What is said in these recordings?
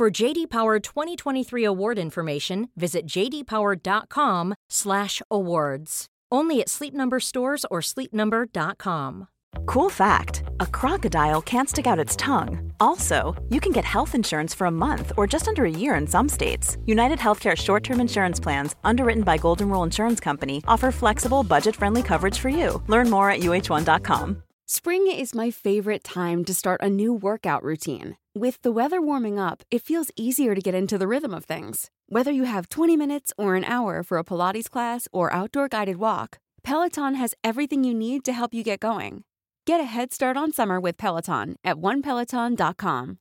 For JD Power 2023 award information, visit jdpower.com/awards. Only at Sleep Number stores or sleepnumber.com. Cool fact a crocodile can't stick out its tongue. Also, you can get health insurance for a month or just under a year in some states. United Healthcare short term insurance plans, underwritten by Golden Rule Insurance Company, offer flexible, budget friendly coverage for you. Learn more at uh1.com. Spring is my favorite time to start a new workout routine. With the weather warming up, it feels easier to get into the rhythm of things. Whether you have 20 minutes or an hour for a Pilates class or outdoor guided walk, Peloton has everything you need to help you get going. Get a head start on summer with Peloton at onepeloton.com.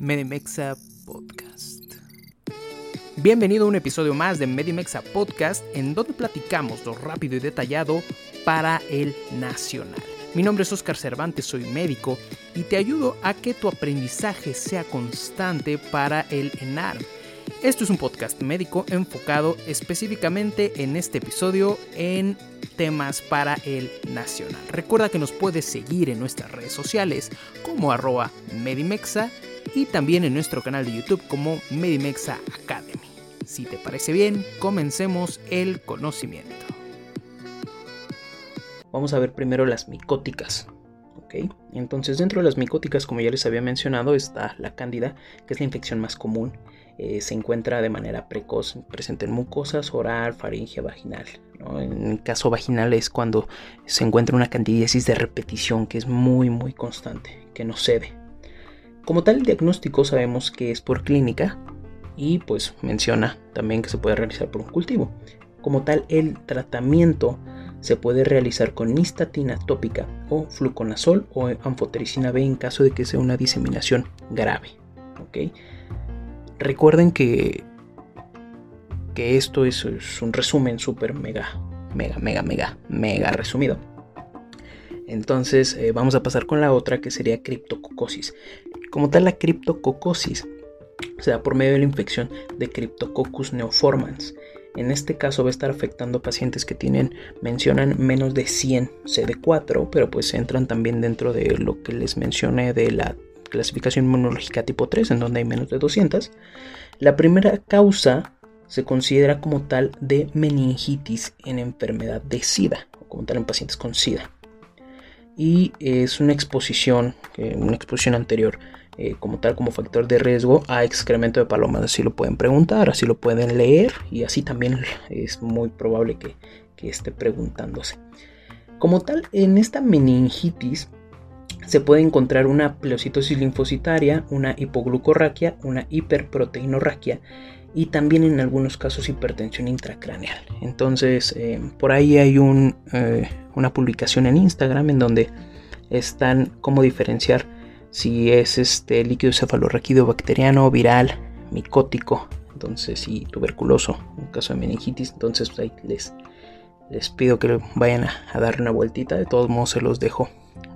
Medimexa Podcast. Bienvenido a un episodio más de Medimexa Podcast, en donde platicamos lo rápido y detallado para el nacional. Mi nombre es Oscar Cervantes, soy médico y te ayudo a que tu aprendizaje sea constante para el ENAR. Esto es un podcast médico enfocado específicamente en este episodio en temas para el nacional. Recuerda que nos puedes seguir en nuestras redes sociales como arroba Medimexa y también en nuestro canal de YouTube como Medimexa Academy. Si te parece bien, comencemos el conocimiento. Vamos a ver primero las micóticas. ¿ok? Entonces dentro de las micóticas, como ya les había mencionado, está la cándida, que es la infección más común. Eh, se encuentra de manera precoz, presente en mucosas, oral, faringe, vaginal. En el caso vaginal es cuando se encuentra una candidiasis de repetición que es muy muy constante, que no cede. Como tal, el diagnóstico sabemos que es por clínica y pues menciona también que se puede realizar por un cultivo. Como tal, el tratamiento se puede realizar con nistatina tópica o fluconazol o anfotericina B en caso de que sea una diseminación grave. Recuerden que, que esto es, un resumen súper mega, mega, mega, mega, mega resumido. Entonces eh, vamos a pasar con la otra que sería criptococosis. Como tal, la criptococosis se da por medio de la infección de Cryptococcus neoformans en este caso va a estar afectando a pacientes que tienen, mencionan menos de 100 CD4, pero pues entran también dentro de lo que les mencioné de la clasificación inmunológica tipo 3, en donde hay menos de 200. La primera causa se considera como tal de meningitis en enfermedad de SIDA, o como tal en pacientes con SIDA. Y es una exposición, una exposición anterior eh, como tal como factor de riesgo a excremento de palomas. Así lo pueden preguntar, así lo pueden leer y así también es muy probable que, esté preguntándose. Como tal, en esta meningitis se puede encontrar una pleocitosis linfocitaria, una hipoglucorraquia, una hiperproteinorraquia y también en algunos casos hipertensión intracraneal. Entonces, eh, por ahí hay eh, una publicación en Instagram en donde están cómo diferenciar si es este líquido cefalorraquídeo bacteriano, viral, micótico, entonces y tuberculoso, en caso de meningitis, entonces pues, ahí les, les pido que vayan a, dar una vueltita, de todos modos se los dejo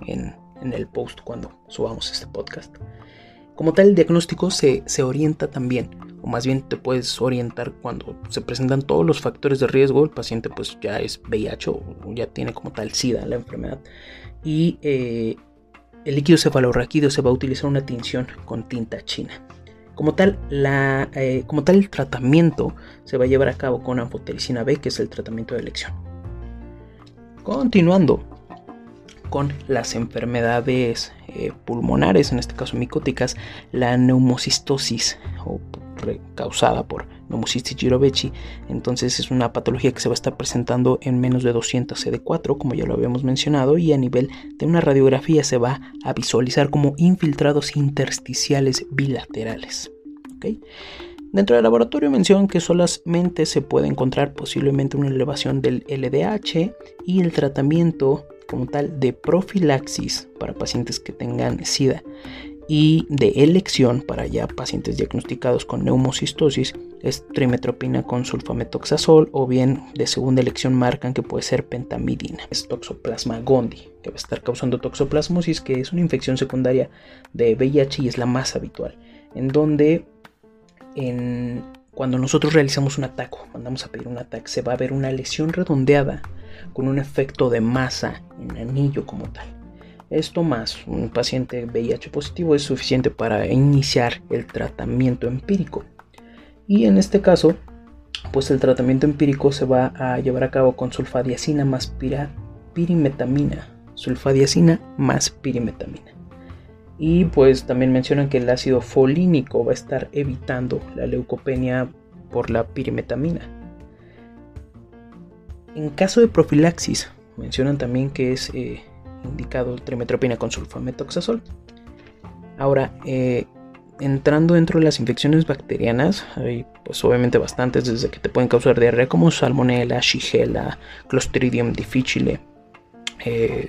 en, el post cuando subamos este podcast. Como tal, el diagnóstico se, se, orienta también, o más bien te puedes orientar cuando se presentan todos los factores de riesgo, el paciente pues ya es VIH o ya tiene como tal SIDA la enfermedad, y eh, el líquido cefalorraquídeo se va a utilizar una tinción con tinta china. Como tal, eh, como tal, el tratamiento se va a llevar a cabo con anfotericina B, que es el tratamiento de elección. Continuando con las enfermedades eh, pulmonares, en este caso micóticas, la neumocistosis o causada por Pneumocystis jirovecii. Entonces es una patología que se va a estar presentando en menos de 200 CD4, como ya lo habíamos mencionado, y a nivel de una radiografía se va a visualizar como infiltrados intersticiales bilaterales. Dentro del laboratorio mencionan que solamente se puede encontrar posiblemente una elevación del LDH y el tratamiento como tal de profilaxis para pacientes que tengan SIDA y de elección para ya pacientes diagnosticados con neumocistosis es trimetropina con sulfametoxazol o bien de segunda elección marcan que puede ser pentamidina. Es toxoplasma gondii que va a estar causando toxoplasmosis que es una infección secundaria de VIH y es la más habitual en donde en, cuando nosotros realizamos un ataque, mandamos a pedir un ataque, se va a ver una lesión redondeada con un efecto de masa en anillo como tal. Esto más un paciente VIH positivo es suficiente para iniciar el tratamiento empírico. Y en este caso, pues el tratamiento empírico se va a llevar a cabo con sulfadiacina más pirimetamina. Sulfadiacina más pirimetamina. Y pues también mencionan que el ácido folínico va a estar evitando la leucopenia por la pirimetamina. En caso de profilaxis, mencionan también que es eh, indicado trimetropina con sulfametoxazol. Ahora, eh, entrando dentro de las infecciones bacterianas, hay pues obviamente bastantes, desde que te pueden causar diarrea como salmonella, shigella, clostridium difficile. Eh,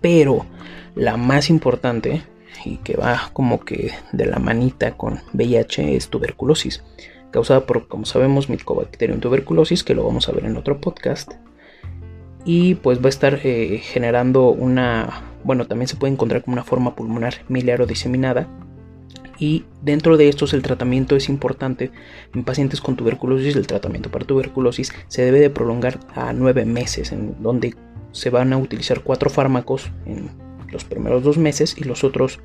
pero la más importante y que va como que de la manita con VIH es tuberculosis, causada por, como sabemos, Mycobacterium tuberculosis, que lo vamos a ver en otro podcast y pues va a estar eh, generando una, bueno, también se puede encontrar como una forma pulmonar miliar o diseminada. Y dentro de estos el tratamiento es importante. En pacientes con tuberculosis, el tratamiento para tuberculosis se debe de prolongar a nueve meses, en donde se van a utilizar cuatro fármacos en los primeros dos meses y los otros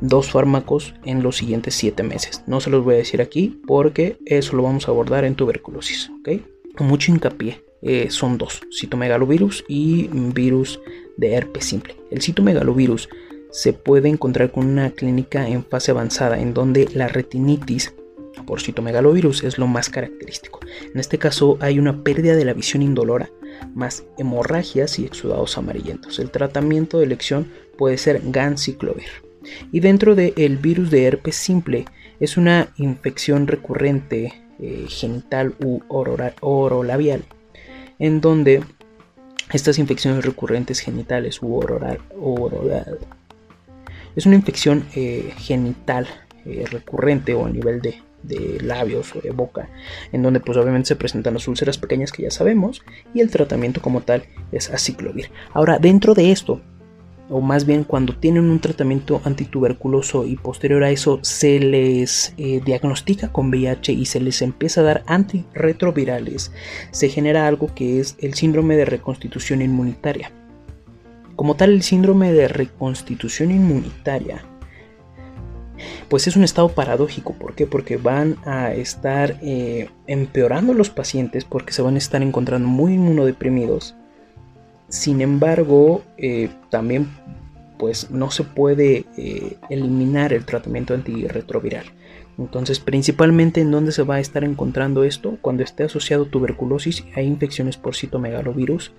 dos fármacos en los siguientes siete meses. No se los voy a decir aquí porque eso lo vamos a abordar en tuberculosis. Mucho hincapié eh, son dos, citomegalovirus y virus de herpes simple. El citomegalovirus se puede encontrar con una clínica en fase avanzada en donde la retinitis por citomegalovirus es lo más característico. En este caso hay una pérdida de la visión indolora, más hemorragias y exudados amarillentos. El tratamiento de elección puede ser ganciclovir. Y dentro del virus de herpes simple es una infección recurrente eh, genital u orolabial en donde estas infecciones recurrentes genitales u oral, oral es una infección eh, genital eh, recurrente o a nivel de, de, labios o de boca, en donde pues obviamente se presentan las úlceras pequeñas que ya sabemos y el tratamiento como tal es aciclovir. Ahora, dentro de esto o más bien cuando tienen un tratamiento antituberculoso y posterior a eso se les eh, diagnostica con VIH y se les empieza a dar antirretrovirales, se genera algo que es el síndrome de reconstitución inmunitaria. Como tal, el síndrome de reconstitución inmunitaria, pues es un estado paradójico. ¿Por qué? Porque van a estar eh, empeorando los pacientes porque se van a estar encontrando muy inmunodeprimidos sin embargo, eh, también pues no se puede eh, eliminar el tratamiento antirretroviral. Entonces, principalmente en dónde se va a estar encontrando esto, cuando esté asociado tuberculosis, hay infecciones por citomegalovirus.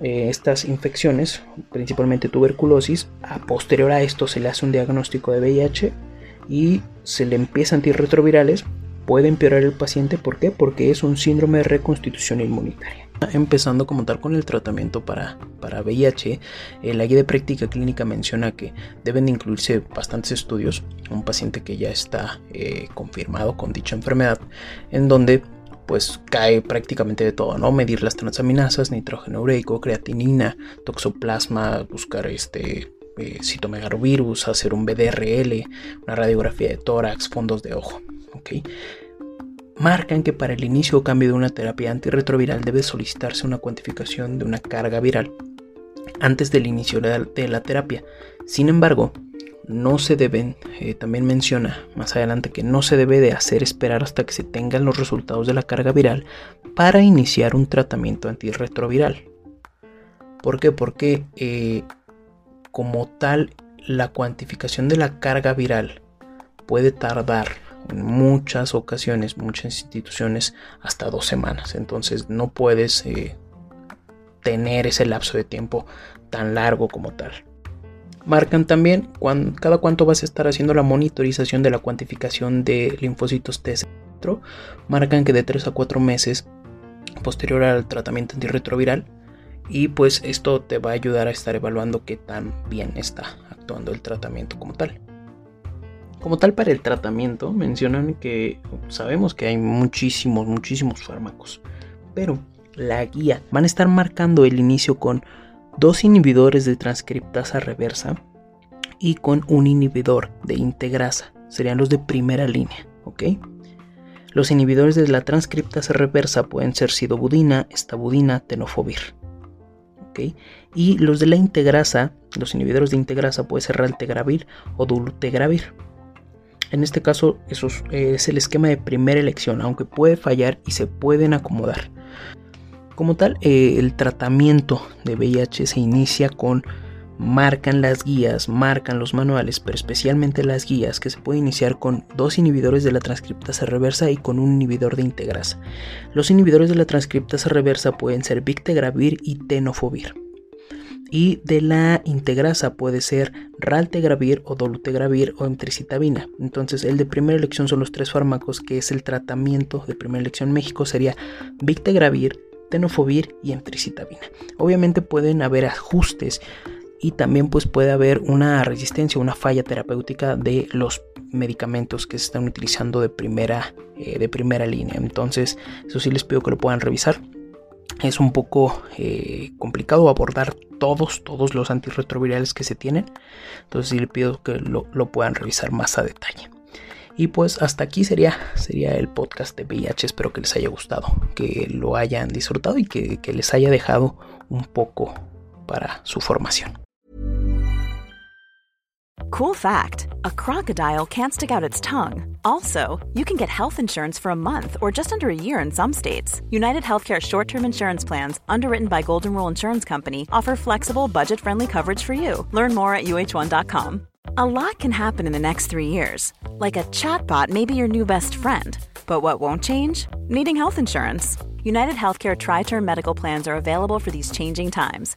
Eh, estas infecciones, principalmente tuberculosis, a posterior a esto se le hace un diagnóstico de VIH y se le empieza antirretrovirales, puede empeorar el paciente. ¿Por qué? Porque es un síndrome de reconstitución inmunitaria. Empezando como tal con el tratamiento para, para VIH, la guía de práctica clínica menciona que deben de incluirse bastantes estudios un paciente que ya está eh, confirmado con dicha enfermedad, en donde pues cae prácticamente de todo, ¿no? Medir las transaminasas, nitrógeno ureico, creatinina, toxoplasma, buscar este eh, citomegalovirus, hacer un BDRL, una radiografía de tórax, fondos de ojo, ¿ok? marcan que para el inicio o cambio de una terapia antirretroviral debe solicitarse una cuantificación de una carga viral antes del inicio de la terapia. Sin embargo, no se deben, eh, también menciona más adelante que no se debe de hacer esperar hasta que se tengan los resultados de la carga viral para iniciar un tratamiento antirretroviral. ¿Por qué? Porque eh, como tal la cuantificación de la carga viral puede tardar en muchas ocasiones, muchas instituciones, hasta dos semanas. Entonces no puedes eh, tener ese lapso de tiempo tan largo como tal. Marcan también cada cuánto vas a estar haciendo la monitorización de la cuantificación de linfocitos T. Marcan que de 3 a 4 meses posterior al tratamiento antirretroviral. Y pues esto te va a ayudar a estar evaluando qué tan bien está actuando el tratamiento como tal. Como tal, para el tratamiento mencionan que sabemos que hay muchísimos, muchísimos fármacos, pero la guía van a estar marcando el inicio con dos inhibidores de transcriptasa reversa y con un inhibidor de integrasa. Serían los de primera línea, ¿ok? Los inhibidores de la transcriptasa reversa pueden ser sidobudina, estabudina, tenofovir. ¿ok? Y los de la integrasa, los inhibidores de integrasa puede ser raltegravir o dolutegravir. En este caso, eso es el esquema de primera elección, aunque puede fallar y se pueden acomodar. Como tal, eh, el tratamiento de VIH se inicia con marcan las guías, marcan los manuales, pero especialmente las guías que se puede iniciar con dos inhibidores de la transcriptasa reversa y con un inhibidor de integrasa. Los inhibidores de la transcriptasa reversa pueden ser Victegravir y Tenofovir. Y de la integrasa puede ser Raltegravir o Dolutegravir o Emtricitabina. Entonces, el de primera elección son los tres fármacos que es el tratamiento de primera elección en México sería Victegravir, tenofovir y emtricitabina. Obviamente pueden haber ajustes y también pues puede haber una resistencia, una falla terapéutica de los medicamentos que se están utilizando de primera, eh, de primera línea. Entonces, eso sí les pido que lo puedan revisar. Es un poco eh, complicado abordar todos, todos los antirretrovirales que se tienen. Entonces sí les pido que lo, puedan revisar más a detalle. Y pues hasta aquí sería, sería el podcast de VIH. Espero que les haya gustado, que lo hayan disfrutado y que, que les haya dejado un poco para su formación. Cool fact a crocodile can't stick out its tongue. Also, you can get health insurance for a month or just under a year in some states. United Healthcare short term insurance plans, underwritten by Golden Rule Insurance Company, offer flexible, budget friendly coverage for you. Learn more at uh1.com. A lot can happen in the next three years. Like a chatbot may be your new best friend. But what won't change? Needing health insurance. United Healthcare Tri Term Medical Plans are available for these changing times